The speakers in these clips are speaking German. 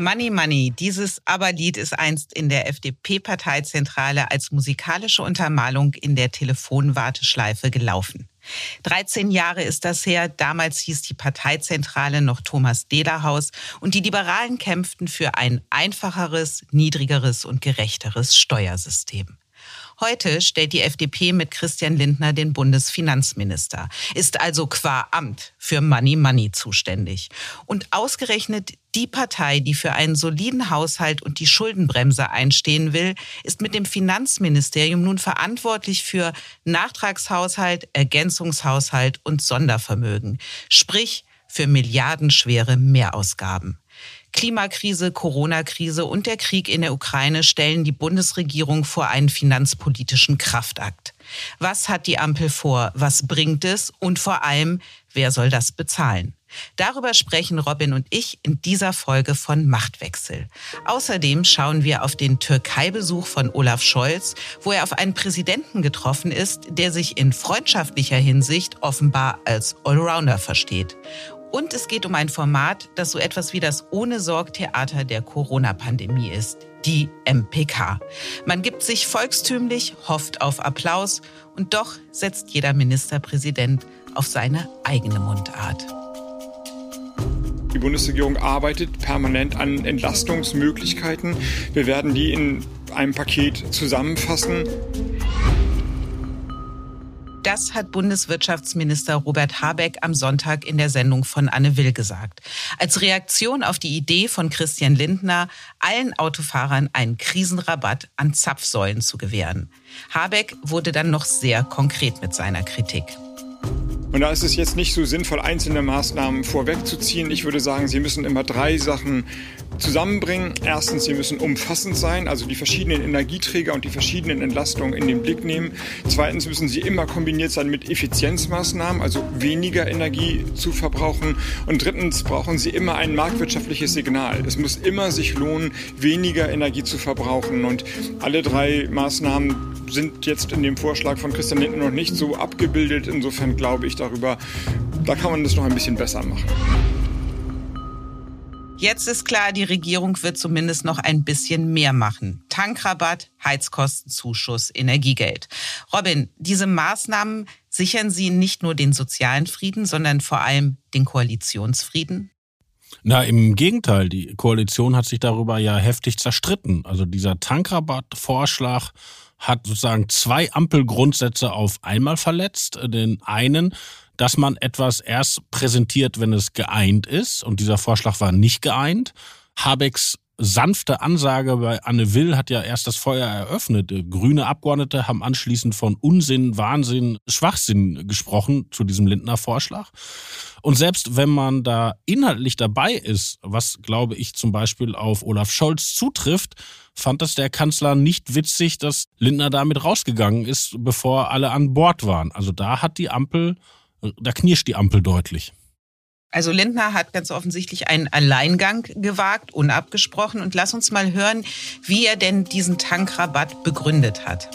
Money Money, dieses Aberlied ist einst in der FDP-Parteizentrale als musikalische Untermalung in der Telefonwarteschleife gelaufen. 13 Jahre ist das her. Damals hieß die Parteizentrale noch Thomas Dehlerhaus und die Liberalen kämpften für ein einfacheres, niedrigeres und gerechteres Steuersystem. Heute stellt die FDP mit Christian Lindner den Bundesfinanzminister, ist also qua Amt für Money Money zuständig. Und ausgerechnet die Partei, die für einen soliden Haushalt und die Schuldenbremse einstehen will, ist mit dem Finanzministerium nun verantwortlich für Nachtragshaushalt, Ergänzungshaushalt und Sondervermögen, sprich für milliardenschwere Mehrausgaben. Klimakrise, Corona-Krise und der Krieg in der Ukraine stellen die Bundesregierung vor einen finanzpolitischen Kraftakt. Was hat die Ampel vor? Was bringt es? Und vor allem, wer soll das bezahlen? Darüber sprechen Robin und ich in dieser Folge von Machtwechsel. Außerdem schauen wir auf den Türkei-Besuch von Olaf Scholz, wo er auf einen Präsidenten getroffen ist, der sich in freundschaftlicher Hinsicht offenbar als Allrounder versteht. Und es geht um ein Format, das so etwas wie das Ohne-Sorg-Theater der Corona-Pandemie ist, die MPK. Man gibt sich volkstümlich, hofft auf Applaus und doch setzt jeder Ministerpräsident auf seine eigene Mundart. Die Bundesregierung arbeitet permanent an Entlastungsmöglichkeiten. Wir werden die in einem Paket zusammenfassen. Das hat Bundeswirtschaftsminister Robert Habeck am Sonntag in der Sendung von Anne Will gesagt. Als Reaktion auf die Idee von Christian Lindner, allen Autofahrern einen Krisenrabatt an Zapfsäulen zu gewähren. Habeck wurde dann noch sehr konkret mit seiner Kritik. Und da ist es jetzt nicht so sinnvoll, einzelne Maßnahmen vorwegzuziehen. Ich würde sagen, Sie müssen immer drei Sachen zusammenbringen. Erstens, sie müssen umfassend sein, also die verschiedenen Energieträger und die verschiedenen Entlastungen in den Blick nehmen. Zweitens müssen sie immer kombiniert sein mit Effizienzmaßnahmen, also weniger Energie zu verbrauchen. Und drittens brauchen sie immer ein marktwirtschaftliches Signal. Es muss immer sich lohnen, weniger Energie zu verbrauchen. Und alle drei Maßnahmen sind jetzt in dem Vorschlag von Christian Lindner noch nicht so abgebildet. Insofern glaube ich darüber, da kann man das noch ein bisschen besser machen. Jetzt ist klar, die Regierung wird zumindest noch ein bisschen mehr machen. Tankrabatt, Heizkostenzuschuss, Energiegeld. Robin, diese Maßnahmen sichern sie nicht nur den sozialen Frieden, sondern vor allem den Koalitionsfrieden? Na, im Gegenteil, die Koalition hat sich darüber ja heftig zerstritten. Also dieser Tankrabatt-Vorschlag hat sozusagen zwei Ampelgrundsätze auf einmal verletzt. Den einen, dass man etwas erst präsentiert, wenn es geeint ist. Und dieser Vorschlag war nicht geeint. Habecks sanfte Ansage bei Anne Will hat ja erst das Feuer eröffnet. Grüne Abgeordnete haben anschließend von Unsinn, Wahnsinn, Schwachsinn gesprochen zu diesem Lindner Vorschlag. Und selbst wenn man da inhaltlich dabei ist, was glaube ich zum Beispiel auf Olaf Scholz zutrifft, fand das der Kanzler nicht witzig, dass Lindner damit rausgegangen ist, bevor alle an Bord waren. Also da hat die Ampel da knirscht die Ampel deutlich. Also Lindner hat ganz offensichtlich einen Alleingang gewagt, unabgesprochen. Und lass uns mal hören, wie er denn diesen Tankrabatt begründet hat.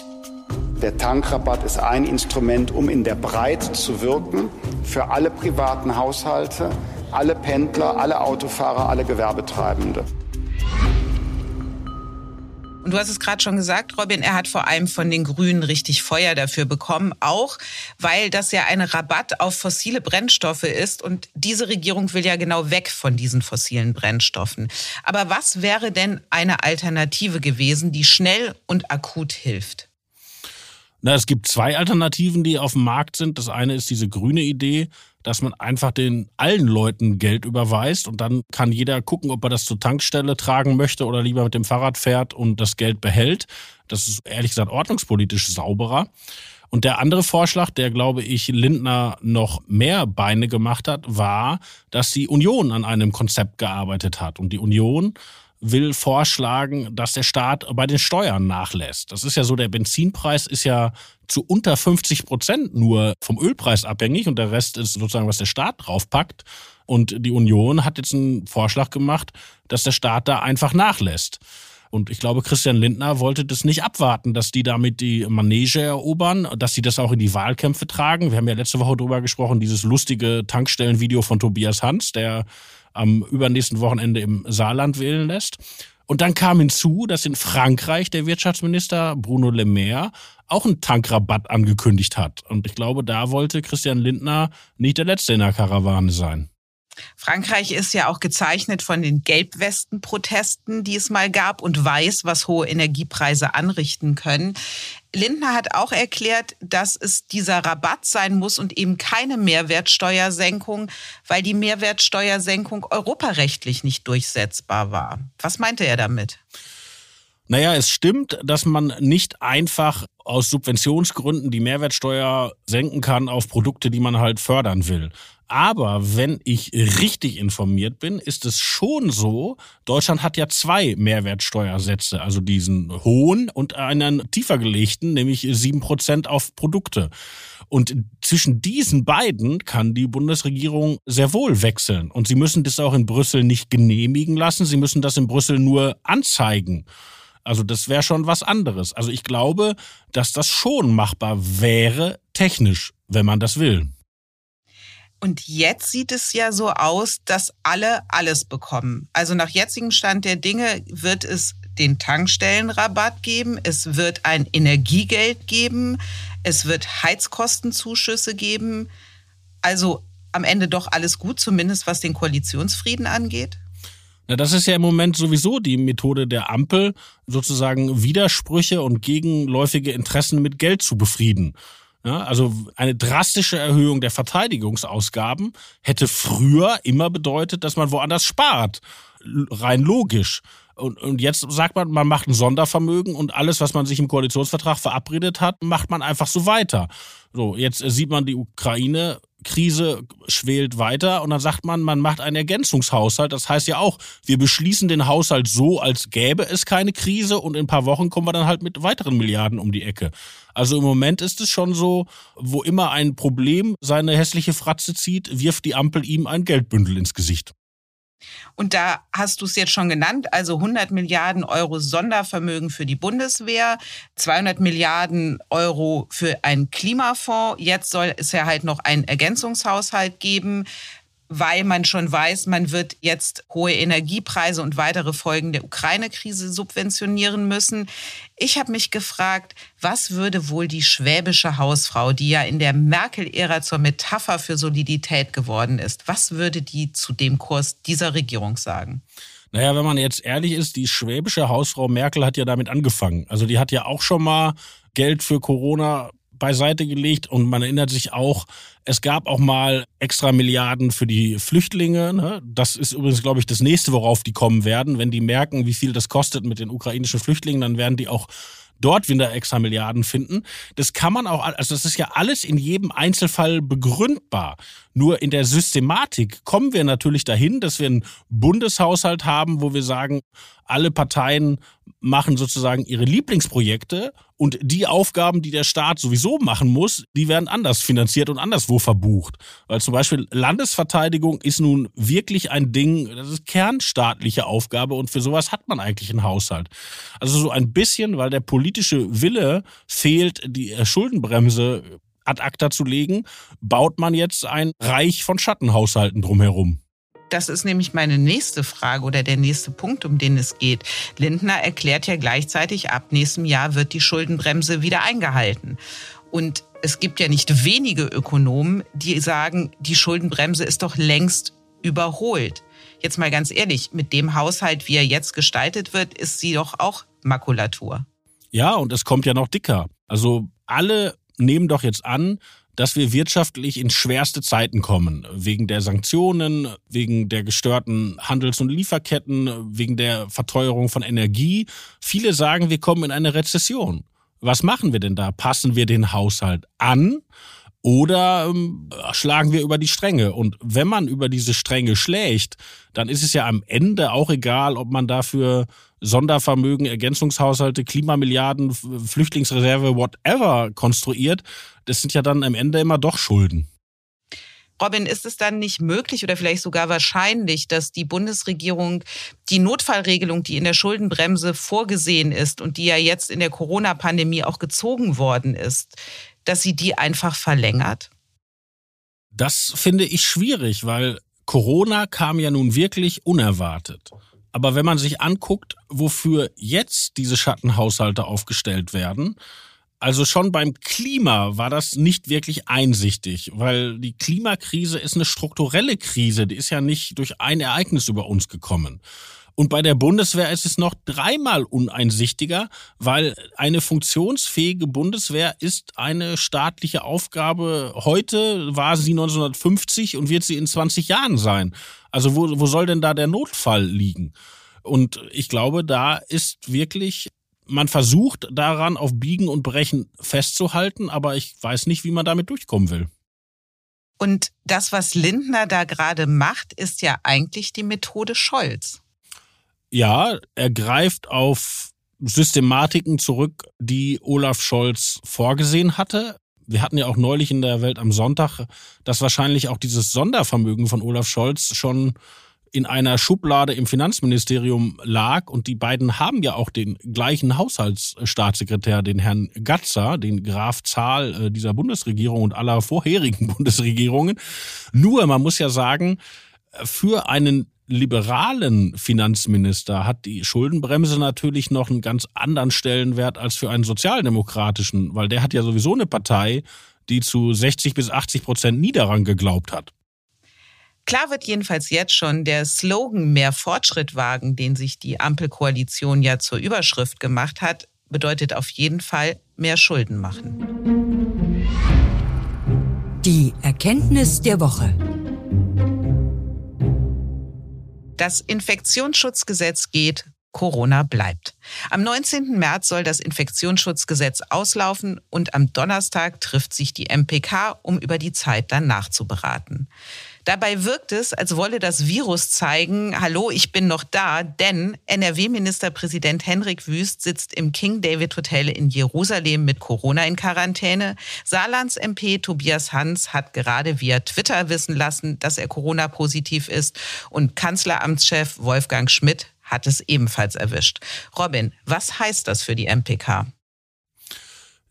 Der Tankrabatt ist ein Instrument, um in der Breite zu wirken für alle privaten Haushalte, alle Pendler, alle Autofahrer, alle Gewerbetreibende. Und du hast es gerade schon gesagt, Robin, er hat vor allem von den Grünen richtig Feuer dafür bekommen, auch weil das ja ein Rabatt auf fossile Brennstoffe ist. Und diese Regierung will ja genau weg von diesen fossilen Brennstoffen. Aber was wäre denn eine Alternative gewesen, die schnell und akut hilft? Na, es gibt zwei Alternativen, die auf dem Markt sind. Das eine ist diese grüne Idee, dass man einfach den allen Leuten Geld überweist und dann kann jeder gucken, ob er das zur Tankstelle tragen möchte oder lieber mit dem Fahrrad fährt und das Geld behält. Das ist ehrlich gesagt ordnungspolitisch sauberer. Und der andere Vorschlag, der, glaube ich, Lindner noch mehr Beine gemacht hat, war, dass die Union an einem Konzept gearbeitet hat. Und die Union will vorschlagen, dass der Staat bei den Steuern nachlässt. Das ist ja so, der Benzinpreis ist ja zu unter 50 Prozent nur vom Ölpreis abhängig und der Rest ist sozusagen, was der Staat draufpackt. Und die Union hat jetzt einen Vorschlag gemacht, dass der Staat da einfach nachlässt. Und ich glaube, Christian Lindner wollte das nicht abwarten, dass die damit die Manege erobern, dass sie das auch in die Wahlkämpfe tragen. Wir haben ja letzte Woche drüber gesprochen, dieses lustige Tankstellenvideo von Tobias Hans, der am übernächsten Wochenende im Saarland wählen lässt. Und dann kam hinzu, dass in Frankreich der Wirtschaftsminister Bruno Le Maire auch einen Tankrabatt angekündigt hat. Und ich glaube, da wollte Christian Lindner nicht der Letzte in der Karawane sein. Frankreich ist ja auch gezeichnet von den Gelbwesten-Protesten, die es mal gab und weiß, was hohe Energiepreise anrichten können. Lindner hat auch erklärt, dass es dieser Rabatt sein muss und eben keine Mehrwertsteuersenkung, weil die Mehrwertsteuersenkung europarechtlich nicht durchsetzbar war. Was meinte er damit? Naja, es stimmt, dass man nicht einfach aus Subventionsgründen die Mehrwertsteuer senken kann auf Produkte, die man halt fördern will. Aber wenn ich richtig informiert bin, ist es schon so, Deutschland hat ja zwei Mehrwertsteuersätze, also diesen hohen und einen tiefer gelegten, nämlich sieben Prozent auf Produkte. Und zwischen diesen beiden kann die Bundesregierung sehr wohl wechseln. Und sie müssen das auch in Brüssel nicht genehmigen lassen, sie müssen das in Brüssel nur anzeigen. Also das wäre schon was anderes. Also ich glaube, dass das schon machbar wäre, technisch, wenn man das will. Und jetzt sieht es ja so aus, dass alle alles bekommen. Also nach jetzigem Stand der Dinge wird es den Tankstellenrabatt geben, es wird ein Energiegeld geben, es wird Heizkostenzuschüsse geben. Also am Ende doch alles gut, zumindest was den Koalitionsfrieden angeht. Na, das ist ja im Moment sowieso die Methode der Ampel, sozusagen Widersprüche und gegenläufige Interessen mit Geld zu befrieden. Ja, also eine drastische Erhöhung der Verteidigungsausgaben hätte früher immer bedeutet, dass man woanders spart. Rein logisch. Und, und jetzt sagt man, man macht ein Sondervermögen und alles, was man sich im Koalitionsvertrag verabredet hat, macht man einfach so weiter. So, jetzt sieht man die Ukraine Krise schwelt weiter und dann sagt man, man macht einen Ergänzungshaushalt. Das heißt ja auch, wir beschließen den Haushalt so, als gäbe es keine Krise und in ein paar Wochen kommen wir dann halt mit weiteren Milliarden um die Ecke. Also im Moment ist es schon so, wo immer ein Problem seine hässliche Fratze zieht, wirft die Ampel ihm ein Geldbündel ins Gesicht. Und da hast du es jetzt schon genannt, also 100 Milliarden Euro Sondervermögen für die Bundeswehr, 200 Milliarden Euro für einen Klimafonds. Jetzt soll es ja halt noch einen Ergänzungshaushalt geben weil man schon weiß, man wird jetzt hohe Energiepreise und weitere Folgen der Ukraine-Krise subventionieren müssen. Ich habe mich gefragt, was würde wohl die schwäbische Hausfrau, die ja in der Merkel-Ära zur Metapher für Solidität geworden ist, was würde die zu dem Kurs dieser Regierung sagen? Naja, wenn man jetzt ehrlich ist, die schwäbische Hausfrau Merkel hat ja damit angefangen. Also die hat ja auch schon mal Geld für Corona beiseite gelegt und man erinnert sich auch, es gab auch mal extra Milliarden für die Flüchtlinge. Ne? Das ist übrigens, glaube ich, das nächste, worauf die kommen werden. Wenn die merken, wie viel das kostet mit den ukrainischen Flüchtlingen, dann werden die auch dort wieder extra Milliarden finden. Das kann man auch, also das ist ja alles in jedem Einzelfall begründbar. Nur in der Systematik kommen wir natürlich dahin, dass wir einen Bundeshaushalt haben, wo wir sagen, alle Parteien machen sozusagen ihre Lieblingsprojekte und die Aufgaben, die der Staat sowieso machen muss, die werden anders finanziert und anderswo verbucht. Weil zum Beispiel Landesverteidigung ist nun wirklich ein Ding, das ist kernstaatliche Aufgabe und für sowas hat man eigentlich einen Haushalt. Also so ein bisschen, weil der politische Wille fehlt, die Schuldenbremse ad acta zu legen, baut man jetzt ein Reich von Schattenhaushalten drumherum. Das ist nämlich meine nächste Frage oder der nächste Punkt, um den es geht. Lindner erklärt ja gleichzeitig, ab nächstem Jahr wird die Schuldenbremse wieder eingehalten. Und es gibt ja nicht wenige Ökonomen, die sagen, die Schuldenbremse ist doch längst überholt. Jetzt mal ganz ehrlich, mit dem Haushalt, wie er jetzt gestaltet wird, ist sie doch auch Makulatur. Ja, und es kommt ja noch dicker. Also alle nehmen doch jetzt an, dass wir wirtschaftlich in schwerste Zeiten kommen, wegen der Sanktionen, wegen der gestörten Handels- und Lieferketten, wegen der Verteuerung von Energie. Viele sagen, wir kommen in eine Rezession. Was machen wir denn da? Passen wir den Haushalt an oder ähm, schlagen wir über die Stränge? Und wenn man über diese Stränge schlägt, dann ist es ja am Ende auch egal, ob man dafür Sondervermögen, Ergänzungshaushalte, Klimamilliarden, Flüchtlingsreserve, whatever konstruiert. Das sind ja dann am Ende immer doch Schulden. Robin, ist es dann nicht möglich oder vielleicht sogar wahrscheinlich, dass die Bundesregierung die Notfallregelung, die in der Schuldenbremse vorgesehen ist und die ja jetzt in der Corona-Pandemie auch gezogen worden ist, dass sie die einfach verlängert? Das finde ich schwierig, weil Corona kam ja nun wirklich unerwartet. Aber wenn man sich anguckt, wofür jetzt diese Schattenhaushalte aufgestellt werden, also schon beim Klima war das nicht wirklich einsichtig, weil die Klimakrise ist eine strukturelle Krise, die ist ja nicht durch ein Ereignis über uns gekommen. Und bei der Bundeswehr ist es noch dreimal uneinsichtiger, weil eine funktionsfähige Bundeswehr ist eine staatliche Aufgabe. Heute war sie 1950 und wird sie in 20 Jahren sein. Also wo, wo soll denn da der Notfall liegen? Und ich glaube, da ist wirklich man versucht daran auf Biegen und Brechen festzuhalten, aber ich weiß nicht, wie man damit durchkommen will. Und das, was Lindner da gerade macht, ist ja eigentlich die Methode Scholz. Ja, er greift auf Systematiken zurück, die Olaf Scholz vorgesehen hatte. Wir hatten ja auch neulich in der Welt am Sonntag, dass wahrscheinlich auch dieses Sondervermögen von Olaf Scholz schon in einer Schublade im Finanzministerium lag und die beiden haben ja auch den gleichen Haushaltsstaatssekretär, den Herrn Gatzer, den Graf Zahl äh, dieser Bundesregierung und aller vorherigen Bundesregierungen. Nur, man muss ja sagen, für einen liberalen Finanzminister hat die Schuldenbremse natürlich noch einen ganz anderen Stellenwert als für einen sozialdemokratischen, weil der hat ja sowieso eine Partei, die zu 60 bis 80 Prozent nie daran geglaubt hat. Klar wird jedenfalls jetzt schon der Slogan mehr Fortschritt wagen, den sich die Ampelkoalition ja zur Überschrift gemacht hat, bedeutet auf jeden Fall mehr Schulden machen. Die Erkenntnis der Woche. Das Infektionsschutzgesetz geht, Corona bleibt. Am 19. März soll das Infektionsschutzgesetz auslaufen und am Donnerstag trifft sich die MPK, um über die Zeit danach zu beraten. Dabei wirkt es, als wolle das Virus zeigen, hallo, ich bin noch da, denn NRW-Ministerpräsident Henrik Wüst sitzt im King David Hotel in Jerusalem mit Corona in Quarantäne. Saarlands MP Tobias Hans hat gerade via Twitter wissen lassen, dass er Corona-positiv ist und Kanzleramtschef Wolfgang Schmidt hat es ebenfalls erwischt. Robin, was heißt das für die MPK?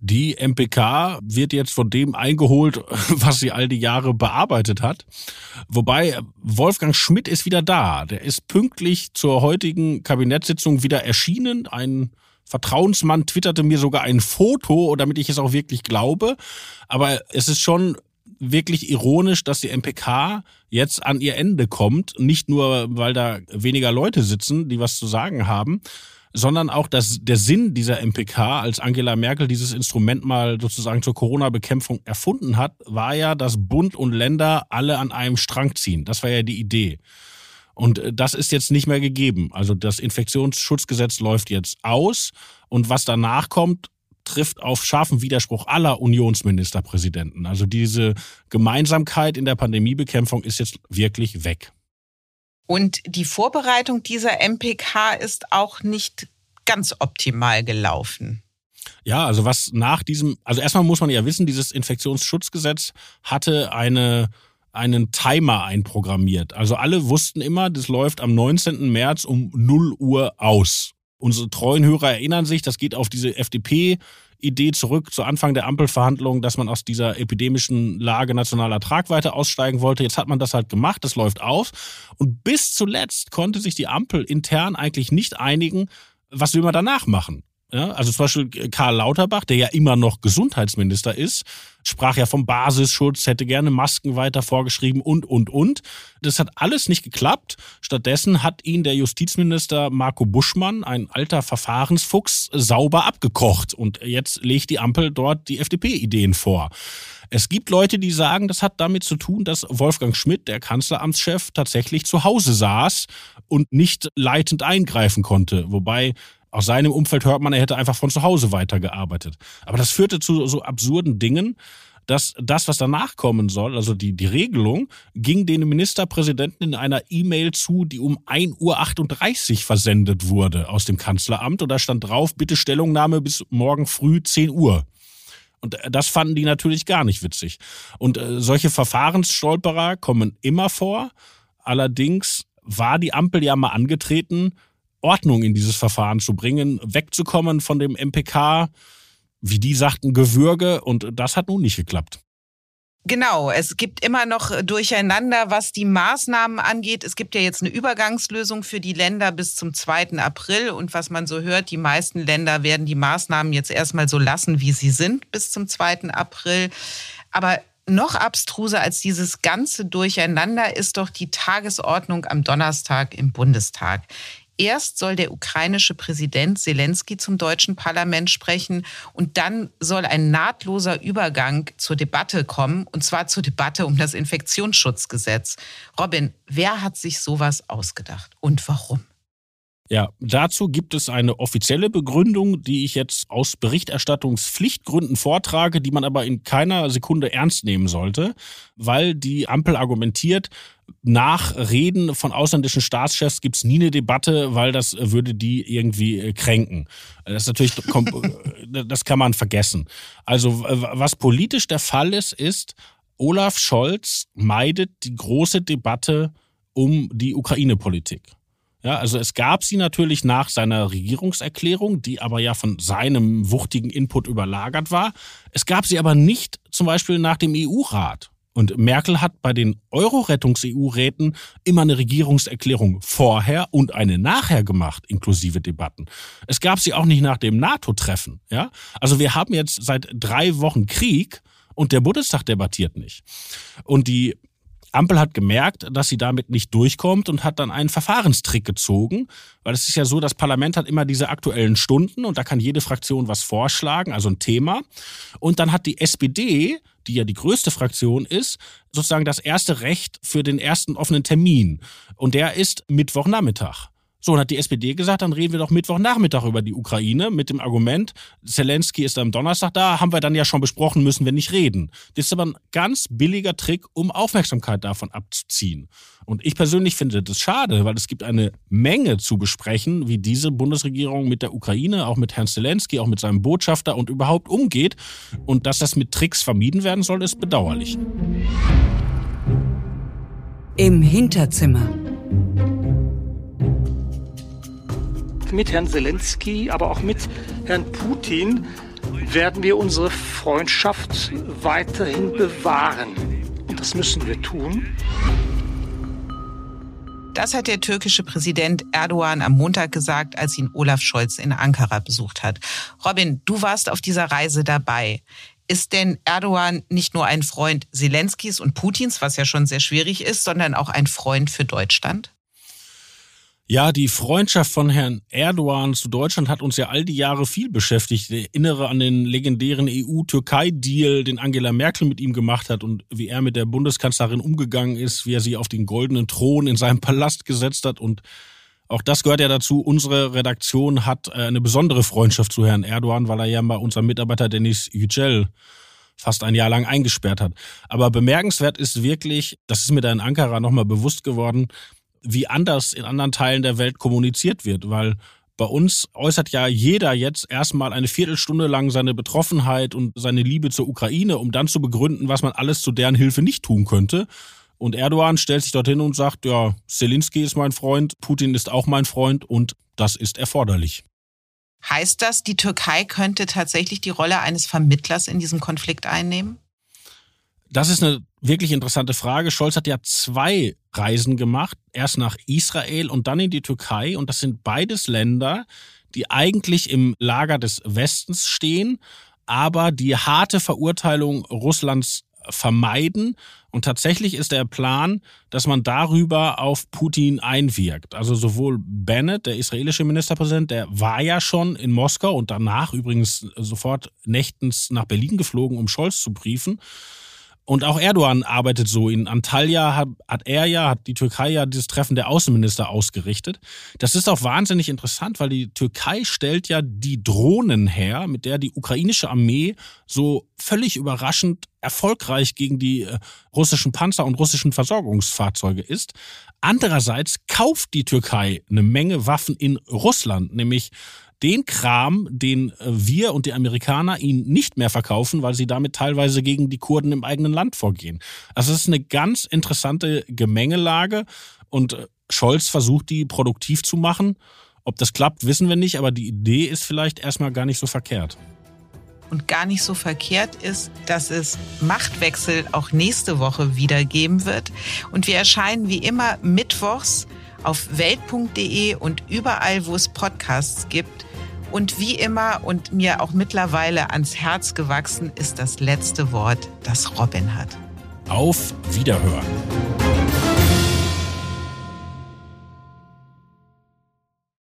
Die MPK wird jetzt von dem eingeholt, was sie all die Jahre bearbeitet hat. Wobei Wolfgang Schmidt ist wieder da. Der ist pünktlich zur heutigen Kabinettssitzung wieder erschienen. Ein Vertrauensmann twitterte mir sogar ein Foto, damit ich es auch wirklich glaube. Aber es ist schon wirklich ironisch, dass die MPK jetzt an ihr Ende kommt. Nicht nur, weil da weniger Leute sitzen, die was zu sagen haben, sondern auch dass der Sinn dieser MPK, als Angela Merkel dieses Instrument mal sozusagen zur Corona-Bekämpfung erfunden hat, war ja, dass Bund und Länder alle an einem Strang ziehen. Das war ja die Idee. Und äh, das ist jetzt nicht mehr gegeben. Also das Infektionsschutzgesetz läuft jetzt aus und was danach kommt, trifft auf scharfen Widerspruch aller Unionsministerpräsidenten. Also diese Gemeinsamkeit in der Pandemiebekämpfung ist jetzt wirklich weg. Und die Vorbereitung dieser MPK ist auch nicht ganz optimal gelaufen. Ja, also was nach diesem, also erstmal muss man ja wissen, dieses Infektionsschutzgesetz hatte eine einen Timer einprogrammiert. Also alle wussten immer, das läuft am 19. März um 0 Uhr aus. Unsere treuen Hörer erinnern sich, das geht auf diese FDP Idee zurück zu Anfang der Ampelverhandlungen, dass man aus dieser epidemischen Lage nationaler Tragweite aussteigen wollte. Jetzt hat man das halt gemacht, das läuft auf. Und bis zuletzt konnte sich die Ampel intern eigentlich nicht einigen, was will man danach machen. Ja, also zum Beispiel Karl Lauterbach, der ja immer noch Gesundheitsminister ist, sprach ja vom Basisschutz, hätte gerne Masken weiter vorgeschrieben und, und, und. Das hat alles nicht geklappt. Stattdessen hat ihn der Justizminister Marco Buschmann, ein alter Verfahrensfuchs, sauber abgekocht. Und jetzt legt die Ampel dort die FDP-Ideen vor. Es gibt Leute, die sagen, das hat damit zu tun, dass Wolfgang Schmidt, der Kanzleramtschef, tatsächlich zu Hause saß und nicht leitend eingreifen konnte. Wobei aus seinem Umfeld hört man, er hätte einfach von zu Hause weitergearbeitet. Aber das führte zu so absurden Dingen, dass das, was danach kommen soll, also die, die Regelung, ging den Ministerpräsidenten in einer E-Mail zu, die um 1.38 Uhr versendet wurde aus dem Kanzleramt. Und da stand drauf, bitte Stellungnahme bis morgen früh 10 Uhr. Und das fanden die natürlich gar nicht witzig. Und äh, solche Verfahrensstolperer kommen immer vor. Allerdings war die Ampel ja mal angetreten, Ordnung in dieses Verfahren zu bringen, wegzukommen von dem MPK, wie die sagten, Gewürge. Und das hat nun nicht geklappt. Genau, es gibt immer noch Durcheinander, was die Maßnahmen angeht. Es gibt ja jetzt eine Übergangslösung für die Länder bis zum 2. April. Und was man so hört, die meisten Länder werden die Maßnahmen jetzt erstmal so lassen, wie sie sind bis zum 2. April. Aber noch abstruser als dieses ganze Durcheinander ist doch die Tagesordnung am Donnerstag im Bundestag. Erst soll der ukrainische Präsident Zelensky zum deutschen Parlament sprechen und dann soll ein nahtloser Übergang zur Debatte kommen, und zwar zur Debatte um das Infektionsschutzgesetz. Robin, wer hat sich sowas ausgedacht und warum? Ja, dazu gibt es eine offizielle Begründung, die ich jetzt aus Berichterstattungspflichtgründen vortrage, die man aber in keiner Sekunde ernst nehmen sollte, weil die Ampel argumentiert, nach Reden von ausländischen Staatschefs gibt es nie eine Debatte, weil das würde die irgendwie äh, kränken. Das ist natürlich, äh, das kann man vergessen. Also was politisch der Fall ist, ist, Olaf Scholz meidet die große Debatte um die Ukraine-Politik. Ja, also es gab sie natürlich nach seiner Regierungserklärung, die aber ja von seinem wuchtigen Input überlagert war. Es gab sie aber nicht zum Beispiel nach dem EU-Rat. Und Merkel hat bei den Euro-Rettungs-EU-Räten immer eine Regierungserklärung vorher und eine nachher gemacht, inklusive Debatten. Es gab sie auch nicht nach dem NATO-Treffen. Ja? Also wir haben jetzt seit drei Wochen Krieg und der Bundestag debattiert nicht. Und die Ampel hat gemerkt, dass sie damit nicht durchkommt und hat dann einen Verfahrenstrick gezogen, weil es ist ja so, das Parlament hat immer diese aktuellen Stunden und da kann jede Fraktion was vorschlagen, also ein Thema. Und dann hat die SPD, die ja die größte Fraktion ist, sozusagen das erste Recht für den ersten offenen Termin. Und der ist Mittwochnachmittag. So, und hat die SPD gesagt, dann reden wir doch Mittwochnachmittag über die Ukraine mit dem Argument, Zelensky ist am Donnerstag da, haben wir dann ja schon besprochen, müssen wir nicht reden. Das ist aber ein ganz billiger Trick, um Aufmerksamkeit davon abzuziehen. Und ich persönlich finde das schade, weil es gibt eine Menge zu besprechen, wie diese Bundesregierung mit der Ukraine, auch mit Herrn Zelensky, auch mit seinem Botschafter und überhaupt umgeht. Und dass das mit Tricks vermieden werden soll, ist bedauerlich. Im Hinterzimmer. Mit Herrn Zelensky, aber auch mit Herrn Putin werden wir unsere Freundschaft weiterhin bewahren. Und das müssen wir tun. Das hat der türkische Präsident Erdogan am Montag gesagt, als ihn Olaf Scholz in Ankara besucht hat. Robin, du warst auf dieser Reise dabei. Ist denn Erdogan nicht nur ein Freund Zelenskys und Putins, was ja schon sehr schwierig ist, sondern auch ein Freund für Deutschland? Ja, die Freundschaft von Herrn Erdogan zu Deutschland hat uns ja all die Jahre viel beschäftigt. Ich erinnere an den legendären EU-Türkei-Deal, den Angela Merkel mit ihm gemacht hat und wie er mit der Bundeskanzlerin umgegangen ist, wie er sie auf den goldenen Thron in seinem Palast gesetzt hat. Und auch das gehört ja dazu. Unsere Redaktion hat äh, eine besondere Freundschaft zu Herrn Erdogan, weil er ja mal unser Mitarbeiter Dennis Yücel fast ein Jahr lang eingesperrt hat. Aber bemerkenswert ist wirklich, das ist mir da in Ankara nochmal bewusst geworden, wie anders in anderen Teilen der Welt kommuniziert wird, weil bei uns äußert ja jeder jetzt erstmal eine Viertelstunde lang seine Betroffenheit und seine Liebe zur Ukraine, um dann zu begründen, was man alles zu deren Hilfe nicht tun könnte. Und Erdogan stellt sich dorthin und sagt, ja, Zelensky ist mein Freund, Putin ist auch mein Freund und das ist erforderlich. Heißt das, die Türkei könnte tatsächlich die Rolle eines Vermittlers in diesem Konflikt einnehmen? Das ist eine wirklich interessante Frage. Scholz hat ja zwei Reisen gemacht. Erst nach Israel und dann in die Türkei. Und das sind beides Länder, die eigentlich im Lager des Westens stehen, aber die harte Verurteilung Russlands vermeiden. Und tatsächlich ist der Plan, dass man darüber auf Putin einwirkt. Also sowohl Bennett, der israelische Ministerpräsident, der war ja schon in Moskau und danach übrigens sofort nächtens nach Berlin geflogen, um Scholz zu briefen. Und auch Erdogan arbeitet so. In Antalya hat, hat er ja, hat die Türkei ja dieses Treffen der Außenminister ausgerichtet. Das ist auch wahnsinnig interessant, weil die Türkei stellt ja die Drohnen her, mit der die ukrainische Armee so völlig überraschend erfolgreich gegen die äh, russischen Panzer und russischen Versorgungsfahrzeuge ist. Andererseits kauft die Türkei eine Menge Waffen in Russland, nämlich den Kram, den äh, wir und die Amerikaner ihnen nicht mehr verkaufen, weil sie damit teilweise gegen die Kurden im eigenen Land vorgehen. Also es ist eine ganz interessante Gemengelage und äh, Scholz versucht, die produktiv zu machen. Ob das klappt, wissen wir nicht, aber die Idee ist vielleicht erstmal gar nicht so verkehrt. Und gar nicht so verkehrt ist, dass es Machtwechsel auch nächste Woche wieder geben wird. Und wir erscheinen wie immer mittwochs auf welt.de und überall, wo es Podcasts gibt. Und wie immer und mir auch mittlerweile ans Herz gewachsen ist das letzte Wort, das Robin hat. Auf Wiederhören.